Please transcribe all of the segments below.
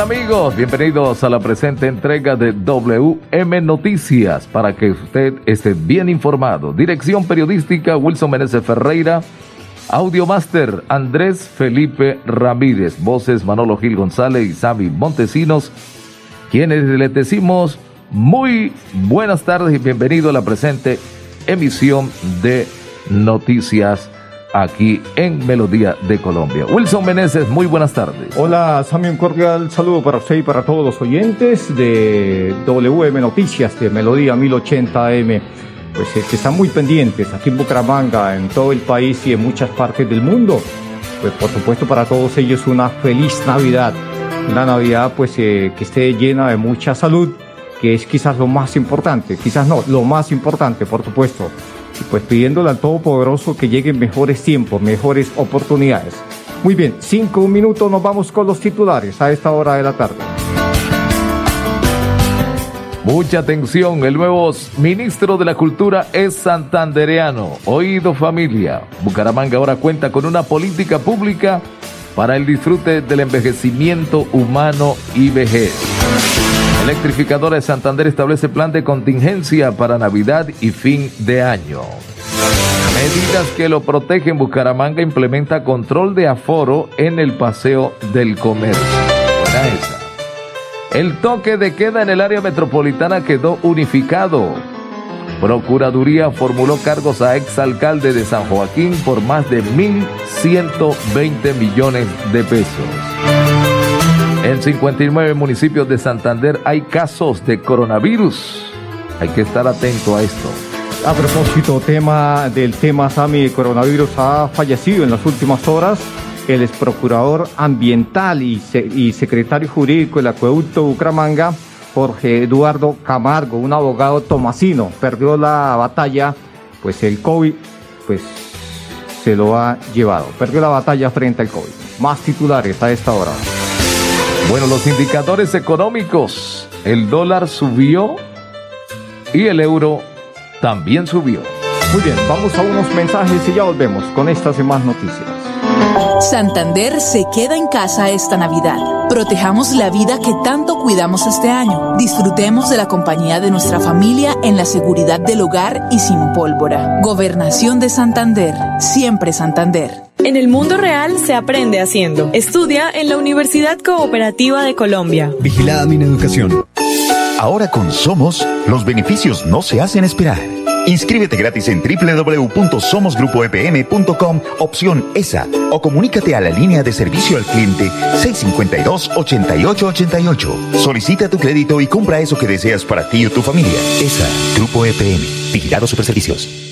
Amigos? Bienvenidos a la presente entrega de WM Noticias para que usted esté bien informado. Dirección periodística Wilson Meneses Ferreira. Audio Master Andrés Felipe Ramírez. Voces Manolo Gil González y Sami Montesinos. Quienes les decimos muy buenas tardes y bienvenido a la presente emisión de Noticias aquí en Melodía de Colombia. Wilson Meneses, muy buenas tardes. Hola, Sammy, un cordial saludo para usted y para todos los oyentes de WM Noticias de Melodía 1080 AM. Pues que están muy pendientes aquí en Bucaramanga, en todo el país y en muchas partes del mundo. Pues por supuesto para todos ellos una feliz Navidad. Una Navidad pues eh, que esté llena de mucha salud, que es quizás lo más importante, quizás no, lo más importante, por supuesto pues pidiéndole al Todopoderoso que lleguen mejores tiempos, mejores oportunidades. Muy bien, cinco minutos nos vamos con los titulares a esta hora de la tarde. Mucha atención, el nuevo ministro de la Cultura es santandereano. Oído familia, Bucaramanga ahora cuenta con una política pública para el disfrute del envejecimiento humano y vejez. Electrificadora de Santander establece plan de contingencia para Navidad y fin de año. Medidas que lo protegen. Bucaramanga implementa control de aforo en el paseo del comercio. El toque de queda en el área metropolitana quedó unificado. Procuraduría formuló cargos a exalcalde de San Joaquín por más de 1.120 millones de pesos. En 59 municipios de Santander hay casos de coronavirus. Hay que estar atento a esto. A propósito tema del tema Sami, el coronavirus ha fallecido en las últimas horas el ex procurador ambiental y secretario jurídico del acueducto Bucaramanga, Jorge Eduardo Camargo, un abogado tomasino, perdió la batalla, pues el COVID, pues se lo ha llevado, perdió la batalla frente al COVID. Más titulares a esta hora. Bueno, los indicadores económicos, el dólar subió y el euro también subió. Muy bien, vamos a unos mensajes y ya volvemos con estas y más noticias. Santander se queda en casa esta Navidad. Protejamos la vida que tanto cuidamos este año. Disfrutemos de la compañía de nuestra familia en la seguridad del hogar y sin pólvora. Gobernación de Santander. Siempre Santander. En el mundo real se aprende haciendo. Estudia en la Universidad Cooperativa de Colombia. Vigilada mi educación. Ahora con Somos, los beneficios no se hacen esperar. Inscríbete gratis en www.somosgrupoepm.com, opción ESA, o comunícate a la línea de servicio al cliente 652-8888. Solicita tu crédito y compra eso que deseas para ti o tu familia. ESA, Grupo EPM, Vigilado Superservicios.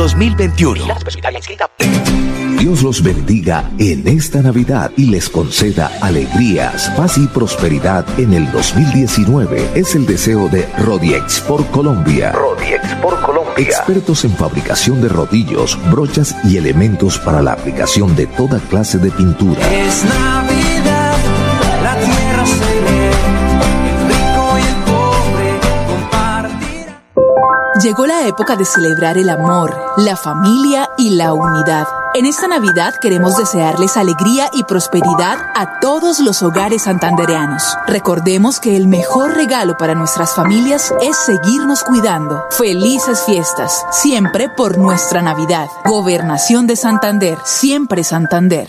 2021. Dios los bendiga en esta Navidad y les conceda alegrías, paz y prosperidad en el 2019. Es el deseo de Rodiex por Colombia. Rodiex por Colombia. Expertos en fabricación de rodillos, brochas y elementos para la aplicación de toda clase de pintura. Es Navidad, Llegó la época de celebrar el amor, la familia y la unidad. En esta Navidad queremos desearles alegría y prosperidad a todos los hogares santandereanos. Recordemos que el mejor regalo para nuestras familias es seguirnos cuidando. Felices fiestas, siempre por nuestra Navidad. Gobernación de Santander, siempre Santander.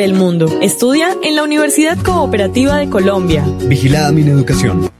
el mundo. Estudia en la Universidad Cooperativa de Colombia. Vigilada mi educación.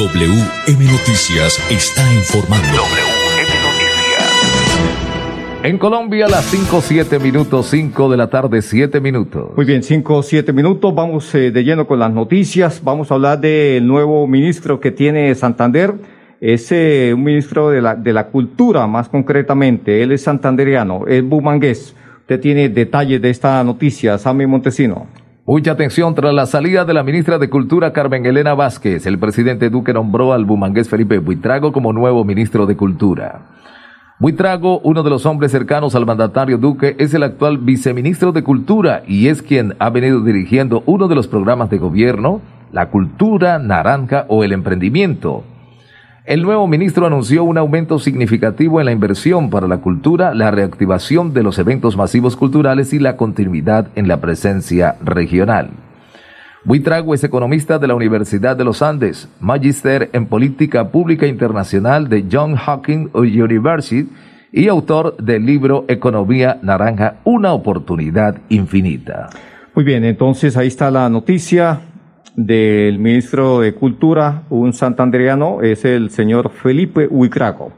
WM Noticias está informando. WM Noticias. En Colombia, las 5, 7 minutos, 5 de la tarde, 7 minutos. Muy bien, 5, 7 minutos. Vamos eh, de lleno con las noticias. Vamos a hablar del nuevo ministro que tiene Santander. Es eh, un ministro de la, de la cultura, más concretamente. Él es santandereano, es bumangués. Usted tiene detalles de esta noticia, Sammy Montesino. Mucha atención tras la salida de la ministra de Cultura Carmen Elena Vázquez. El presidente Duque nombró al bumangués Felipe Buitrago como nuevo ministro de Cultura. Buitrago, uno de los hombres cercanos al mandatario Duque, es el actual viceministro de Cultura y es quien ha venido dirigiendo uno de los programas de gobierno, la cultura naranja o el emprendimiento. El nuevo ministro anunció un aumento significativo en la inversión para la cultura, la reactivación de los eventos masivos culturales y la continuidad en la presencia regional. Buitrago es economista de la Universidad de los Andes, magíster en política pública internacional de John Hopkins University y autor del libro Economía Naranja, una oportunidad infinita. Muy bien, entonces ahí está la noticia del ministro de Cultura, un santandereano, es el señor Felipe Huicraco.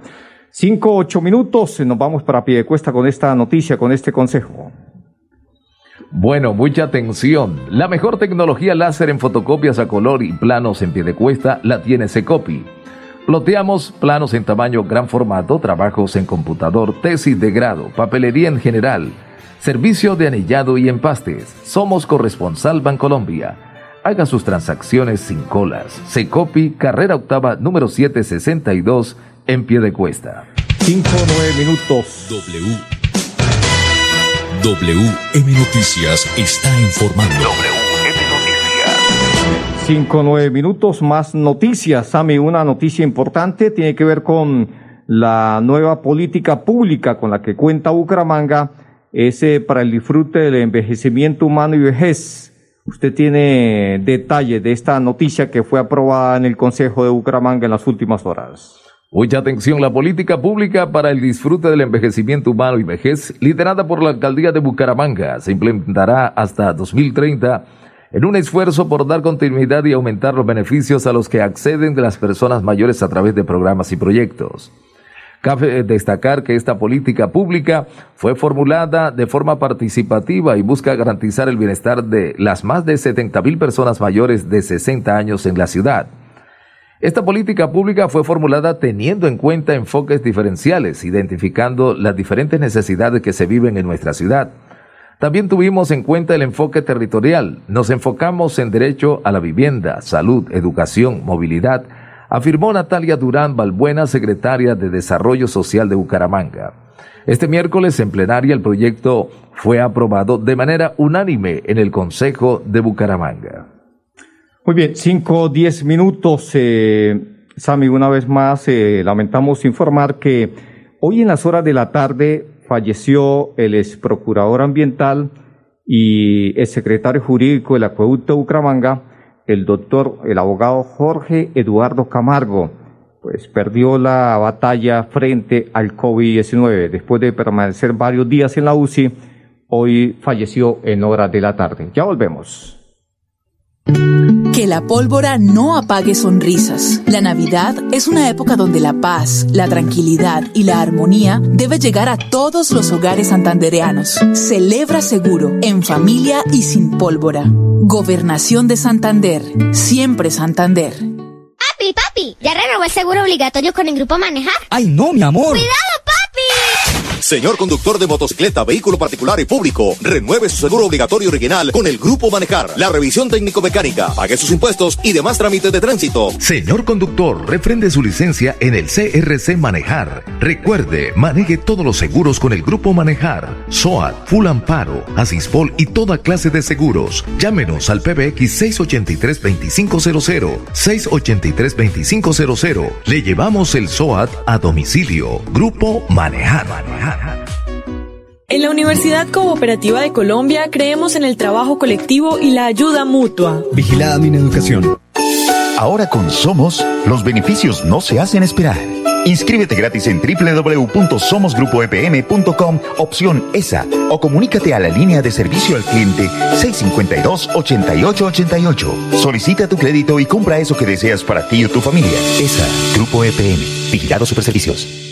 Cinco, ocho minutos, nos vamos para Piedecuesta con esta noticia, con este consejo. Bueno, mucha atención. La mejor tecnología láser en fotocopias a color y planos en Piedecuesta la tiene Secopi. Ploteamos planos en tamaño gran formato, trabajos en computador, tesis de grado, papelería en general, servicio de anillado y empastes. Somos corresponsal Bancolombia. Haga sus transacciones sin colas. Secopi, carrera octava, número 762, en pie de cuesta. 5 9 minutos. W. WM Noticias está informando. WM Noticias. 5 9 minutos más noticias. Sami, una noticia importante tiene que ver con la nueva política pública con la que cuenta Bucaramanga. Es eh, para el disfrute del envejecimiento humano y vejez. Usted tiene detalle de esta noticia que fue aprobada en el Consejo de Bucaramanga en las últimas horas. Mucha atención, la política pública para el disfrute del envejecimiento humano y vejez, liderada por la alcaldía de Bucaramanga, se implementará hasta 2030 en un esfuerzo por dar continuidad y aumentar los beneficios a los que acceden de las personas mayores a través de programas y proyectos. Cabe destacar que esta política pública fue formulada de forma participativa y busca garantizar el bienestar de las más de 70 mil personas mayores de 60 años en la ciudad. Esta política pública fue formulada teniendo en cuenta enfoques diferenciales, identificando las diferentes necesidades que se viven en nuestra ciudad. También tuvimos en cuenta el enfoque territorial. Nos enfocamos en derecho a la vivienda, salud, educación, movilidad, afirmó Natalia Durán Balbuena, secretaria de Desarrollo Social de Bucaramanga. Este miércoles en plenaria el proyecto fue aprobado de manera unánime en el Consejo de Bucaramanga. Muy bien, cinco o diez minutos. Eh, Sami, una vez más, eh, lamentamos informar que hoy en las horas de la tarde falleció el ex procurador ambiental y el secretario jurídico del acueducto Bucaramanga, el doctor, el abogado Jorge Eduardo Camargo, pues perdió la batalla frente al COVID-19. Después de permanecer varios días en la UCI, hoy falleció en horas de la tarde. Ya volvemos. Que la pólvora no apague sonrisas. La Navidad es una época donde la paz, la tranquilidad y la armonía debe llegar a todos los hogares santandereanos. Celebra seguro, en familia y sin pólvora. Gobernación de Santander. Siempre Santander. Papi, papi, ¿ya renovó el seguro obligatorio con el grupo Manejar? ¡Ay, no, mi amor! ¡Cuidado, papi! Señor conductor de motocicleta, vehículo particular y público, renueve su seguro obligatorio original con el Grupo Manejar. La revisión técnico-mecánica, pague sus impuestos y demás trámites de tránsito. Señor conductor, refrende su licencia en el CRC Manejar. Recuerde, maneje todos los seguros con el Grupo Manejar. SOAT, Full Amparo, Asispol y toda clase de seguros. Llámenos al PBX 683-2500. 683-2500. Le llevamos el SOAT a domicilio. Grupo Manejar. Manejar. En la Universidad Cooperativa de Colombia creemos en el trabajo colectivo y la ayuda mutua. Vigilada mi educación. Ahora con Somos, los beneficios no se hacen esperar. Inscríbete gratis en www.somosgrupoepm.com, opción ESA, o comunícate a la línea de servicio al cliente 652-8888. Solicita tu crédito y compra eso que deseas para ti o tu familia. ESA, Grupo EPM, Vigilado Superservicios.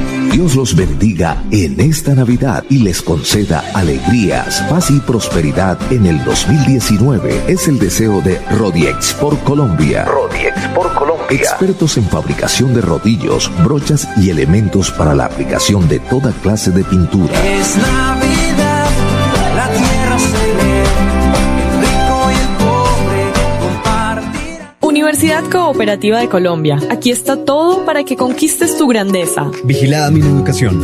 Dios los bendiga en esta Navidad y les conceda alegrías, paz y prosperidad en el 2019. Es el deseo de Rodiex por Colombia. Rodiex por Colombia. Expertos en fabricación de rodillos, brochas y elementos para la aplicación de toda clase de pintura. Es Navidad, Universidad Cooperativa de Colombia. Aquí está todo para que conquistes tu grandeza. Vigilada mi educación.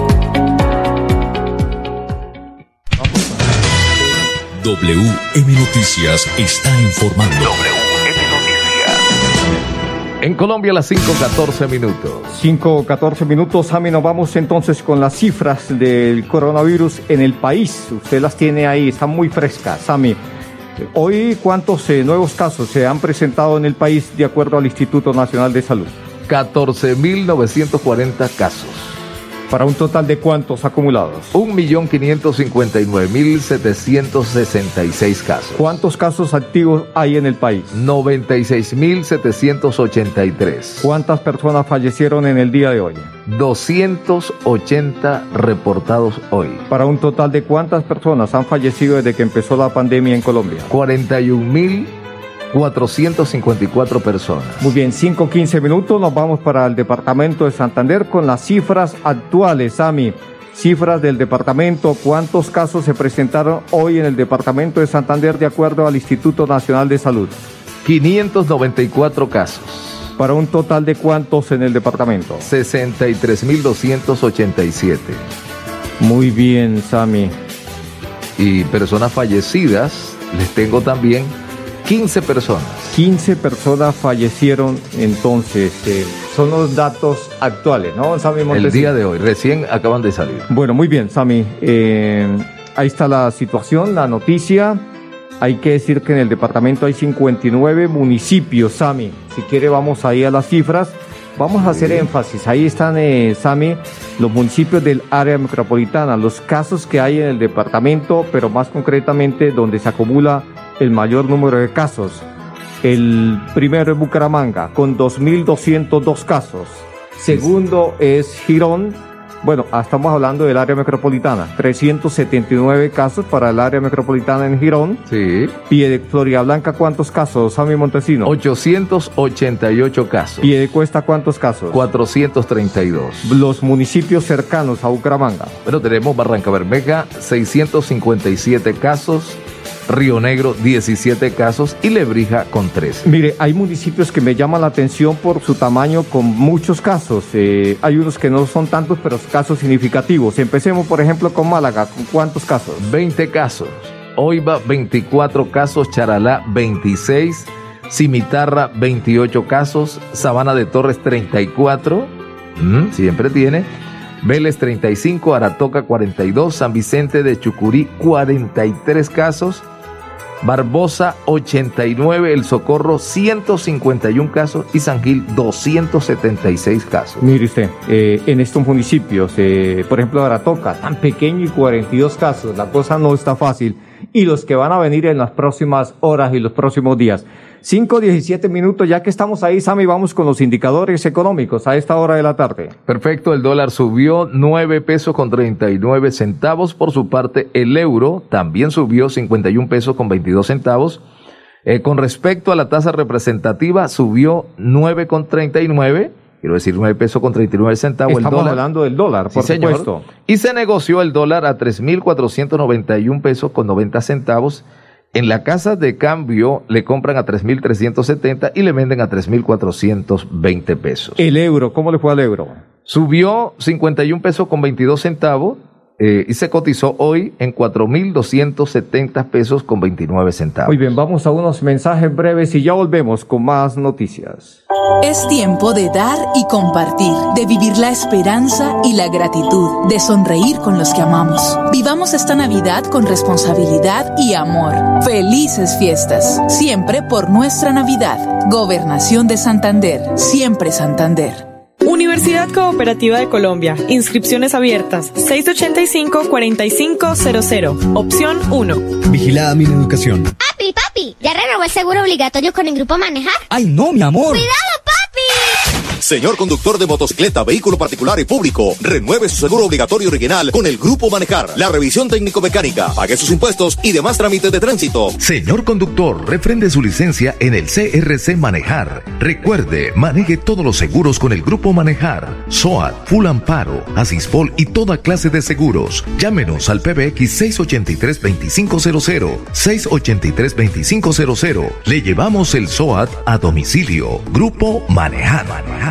WM Noticias está informando. En Colombia a las 5.14 minutos. 5.14 minutos, Sami, nos vamos entonces con las cifras del coronavirus en el país. Usted las tiene ahí, están muy frescas, Sami. Hoy, ¿cuántos eh, nuevos casos se han presentado en el país de acuerdo al Instituto Nacional de Salud? 14.940 casos. ¿Para un total de cuántos acumulados? 1.559.766 casos. ¿Cuántos casos activos hay en el país? 96.783. ¿Cuántas personas fallecieron en el día de hoy? 280 reportados hoy. ¿Para un total de cuántas personas han fallecido desde que empezó la pandemia en Colombia? 41.454 personas. Muy bien, 5-15 minutos, nos vamos para el departamento de Santander con las cifras actuales, Sami. Cifras del departamento, cuántos casos se presentaron hoy en el departamento de Santander de acuerdo al Instituto Nacional de Salud. 594 casos. ¿Para un total de cuántos en el departamento? 63.287. Muy bien, Sami. Y personas fallecidas, les tengo también 15 personas. 15 personas fallecieron entonces. eh, son los datos actuales, ¿no, Sami El Montesino? día de hoy, recién acaban de salir. Bueno, muy bien, Sami. Eh, ahí está la situación, la noticia. Hay que decir que en el departamento hay 59 municipios, Sami. Si quiere, vamos ahí a las cifras. Vamos a hacer énfasis. Ahí están, eh, Sami, los municipios del área metropolitana, los casos que hay en el departamento, pero más concretamente donde se acumula el mayor número de casos. El primero es Bucaramanga, con 2.202 casos. Segundo es Girón. Bueno, ah, estamos hablando del área metropolitana. 379 casos para el área metropolitana en Girón. Sí. Pie de Florida Blanca, ¿cuántos casos, Sammy Montesino? 888 casos. Pie de Cuesta, ¿cuántos casos? 432. Los municipios cercanos a Bucaramanga. Bueno, tenemos Barranca Bermeja, 657 casos. Río Negro, 17 casos. Y Lebrija con 13. Mire, hay municipios que me llaman la atención por su tamaño con muchos casos. Eh, hay unos que no son tantos, pero casos significativos. Empecemos, por ejemplo, con Málaga. ¿Con cuántos casos? 20 casos. Oiva, 24 casos. Charalá, 26. Cimitarra, 28 casos. Sabana de Torres, 34. Mm, siempre tiene. Vélez, 35. Aratoca, 42. San Vicente de Chucurí, 43 casos. Barbosa 89, El Socorro 151 casos y San Gil 276 casos. Mire usted, eh, en estos municipios, eh, por ejemplo, Aratoca, tan pequeño y 42 casos, la cosa no está fácil. Y los que van a venir en las próximas horas y los próximos días. 5, 17 minutos, ya que estamos ahí, Sammy, vamos con los indicadores económicos a esta hora de la tarde. Perfecto, el dólar subió 9 pesos con 39 centavos. Por su parte, el euro también subió 51 pesos con 22 centavos. Eh, con respecto a la tasa representativa, subió 9 con 39. Quiero decir 9 pesos con 39 centavos. Estamos el dólar. hablando del dólar, por Sí, señor. supuesto. Y se negoció el dólar a 3.491 pesos con 90 centavos. En la casa de cambio le compran a 3.370 y le venden a 3.420 pesos. El euro, ¿cómo le fue al euro? Subió 51 pesos con 22 centavos eh, y se cotizó hoy en 4.270 pesos con 29 centavos. Muy bien, vamos a unos mensajes breves y ya volvemos con más noticias. Es tiempo de dar y compartir, de vivir la esperanza y la gratitud, de sonreír con los que amamos. Vivamos esta Navidad con responsabilidad y amor. Felices fiestas, siempre por nuestra Navidad. Gobernación de Santander, siempre Santander. Universidad Cooperativa de Colombia. Inscripciones abiertas. 685-4500. Opción 1. Vigilada mi educación. Papi, papi, ¿ya renovó el seguro obligatorio con el grupo Manejar? Ay, no, mi amor. ¡Cuidado, papi! Señor conductor de motocicleta, vehículo particular y público, renueve su seguro obligatorio original con el Grupo Manejar. La revisión técnico-mecánica, pague sus impuestos y demás trámites de tránsito. Señor conductor, refrende su licencia en el CRC Manejar. Recuerde, maneje todos los seguros con el Grupo Manejar. SOAT, Full Amparo, Asispol y toda clase de seguros. Llámenos al PBX 683-2500. 683-2500. Le llevamos el SOAT a domicilio. Grupo Manejar.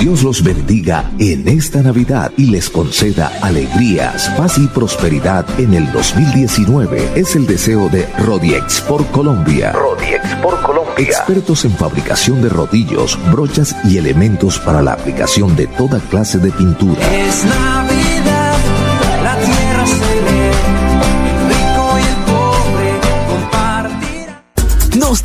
Dios los bendiga en esta Navidad y les conceda alegrías, paz y prosperidad en el 2019. Es el deseo de Rodiex por Colombia. Rodiex por Colombia. Expertos en fabricación de rodillos, brochas y elementos para la aplicación de toda clase de pintura. Es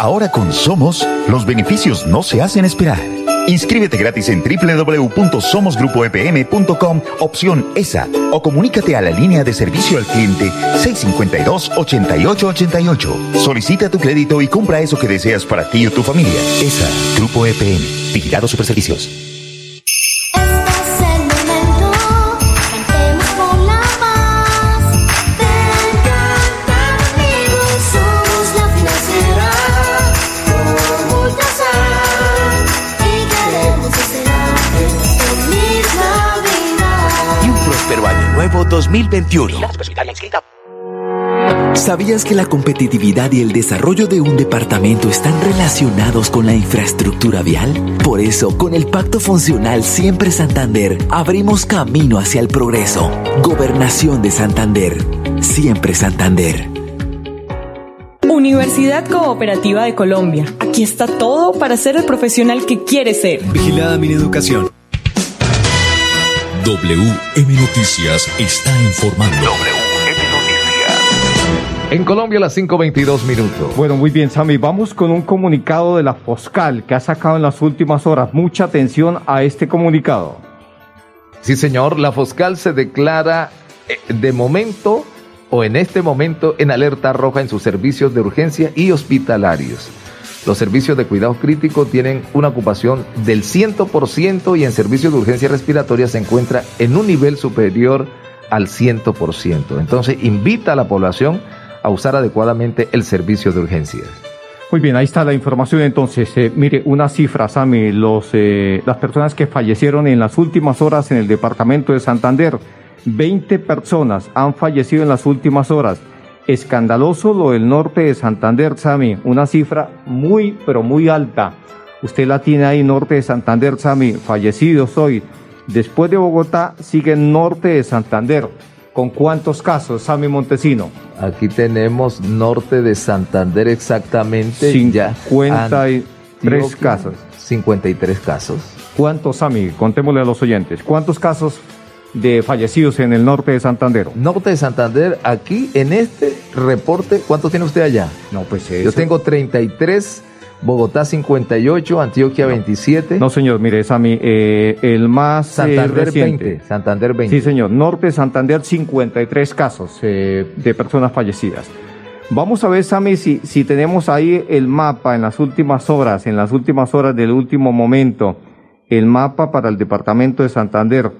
Ahora con Somos, los beneficios no se hacen esperar. Inscríbete gratis en www.somosgrupoepm.com, opción ESA, o comunícate a la línea de servicio al cliente 652-8888. Solicita tu crédito y compra eso que deseas para ti o tu familia. ESA, Grupo EPM, Vigilado Superservicios. 2021. ¿Sabías que la competitividad y el desarrollo de un departamento están relacionados con la infraestructura vial? Por eso, con el Pacto Funcional Siempre Santander, abrimos camino hacia el progreso. Gobernación de Santander. Siempre Santander. Universidad Cooperativa de Colombia. Aquí está todo para ser el profesional que quieres ser. Vigilada mi educación. WM Noticias está informando. En Colombia, las 5.22 minutos. Bueno, muy bien, Sammy. Vamos con un comunicado de la Foscal que ha sacado en las últimas horas. Mucha atención a este comunicado. Sí, señor, la Foscal se declara eh, de momento o en este momento en alerta roja en sus servicios de urgencia y hospitalarios. Los servicios de cuidados críticos tienen una ocupación del 100% y en servicios de urgencia respiratoria se encuentra en un nivel superior al 100%. Entonces, invita a la población a usar adecuadamente el servicio de urgencias. Muy bien, ahí está la información entonces. Eh, mire, una cifra, Sammy, los, eh, las personas que fallecieron en las últimas horas en el departamento de Santander. 20 personas han fallecido en las últimas horas. Escandaloso lo del norte de Santander, Sammy. Una cifra muy, pero muy alta. Usted la tiene ahí, norte de Santander, Sammy. Fallecidos hoy. Después de Bogotá, sigue norte de Santander. ¿Con cuántos casos, Sammy Montesino? Aquí tenemos norte de Santander exactamente. ya 53 Antioquia, casos. 53 casos. ¿Cuántos, Sammy? Contémosle a los oyentes. ¿Cuántos casos de fallecidos en el norte de Santander? Norte de Santander, aquí en este reporte, ¿cuántos tiene usted allá? No, pues Yo tengo 33, Bogotá 58, Antioquia 27. No, señor, mire, Sammy, eh, el más eh, Santander reciente. 20. Santander 20. Sí, señor. Norte de Santander, 53 casos eh, de personas fallecidas. Vamos a ver, Sammy, si, si tenemos ahí el mapa en las últimas horas, en las últimas horas del último momento, el mapa para el departamento de Santander,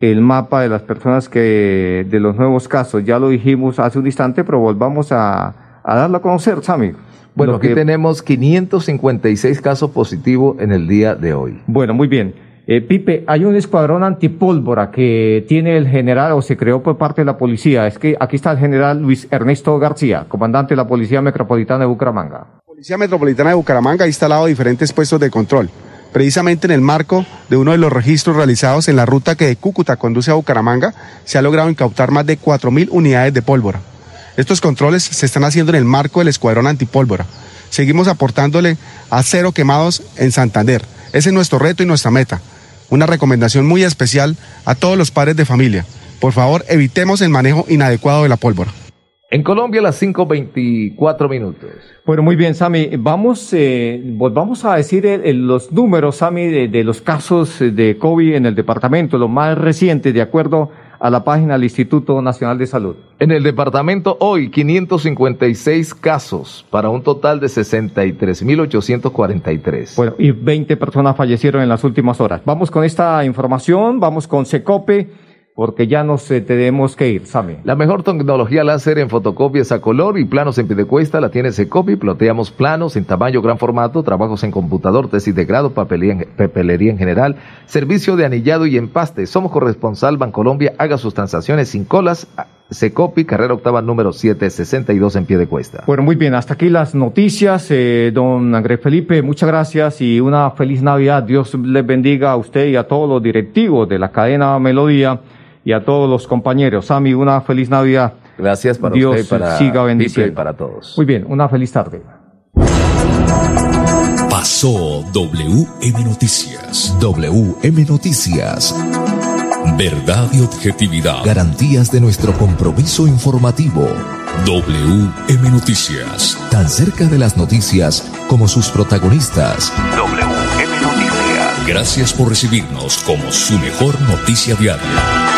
el mapa de las personas que, de los nuevos casos, ya lo dijimos hace un instante, pero volvamos a, a darlo a conocer, Sammy. Bueno, aquí que- tenemos 556 casos positivos en el día de hoy. Bueno, muy bien. Eh, Pipe, hay un escuadrón antipólvora que tiene el general o se creó por parte de la policía. Es que aquí está el general Luis Ernesto García, comandante de la Policía Metropolitana de Bucaramanga. Policía Metropolitana de Bucaramanga ha instalado diferentes puestos de control. Precisamente en el marco de uno de los registros realizados en la ruta que de Cúcuta conduce a Bucaramanga, se ha logrado incautar más de 4.000 unidades de pólvora. Estos controles se están haciendo en el marco del escuadrón antipólvora. Seguimos aportándole a cero quemados en Santander. Ese es nuestro reto y nuestra meta. Una recomendación muy especial a todos los padres de familia. Por favor, evitemos el manejo inadecuado de la pólvora. En Colombia, las 5.24 minutos. Bueno, muy bien, Sami. Vamos, eh, volvamos a decir eh, eh, los números, Sami, de, de, los casos de COVID en el departamento, los más recientes, de acuerdo a la página del Instituto Nacional de Salud. En el departamento hoy, 556 casos para un total de 63.843. Bueno, y 20 personas fallecieron en las últimas horas. Vamos con esta información, vamos con Secope porque ya nos eh, tenemos que ir, Sami. La mejor tecnología láser en fotocopias a color y planos en pidecuesta la tiene Secopi. Ploteamos planos en tamaño gran formato, trabajos en computador, tesis de grado, papelería, papelería en general, servicio de anillado y empaste. Somos corresponsal Bancolombia. Haga sus transacciones sin colas. Secopi, carrera octava número 762 en pie de cuesta. Bueno, muy bien, hasta aquí las noticias. Eh, don Andrés Felipe, muchas gracias y una feliz Navidad. Dios les bendiga a usted y a todos los directivos de la cadena Melodía y a todos los compañeros. Sami, una feliz Navidad. Gracias para Dios usted para siga bendiciendo. y para todos. Muy bien, una feliz tarde. Pasó WM Noticias. WM Noticias. Verdad y objetividad. Garantías de nuestro compromiso informativo. WM Noticias. Tan cerca de las noticias como sus protagonistas. WM Noticias. Gracias por recibirnos como su mejor noticia diaria.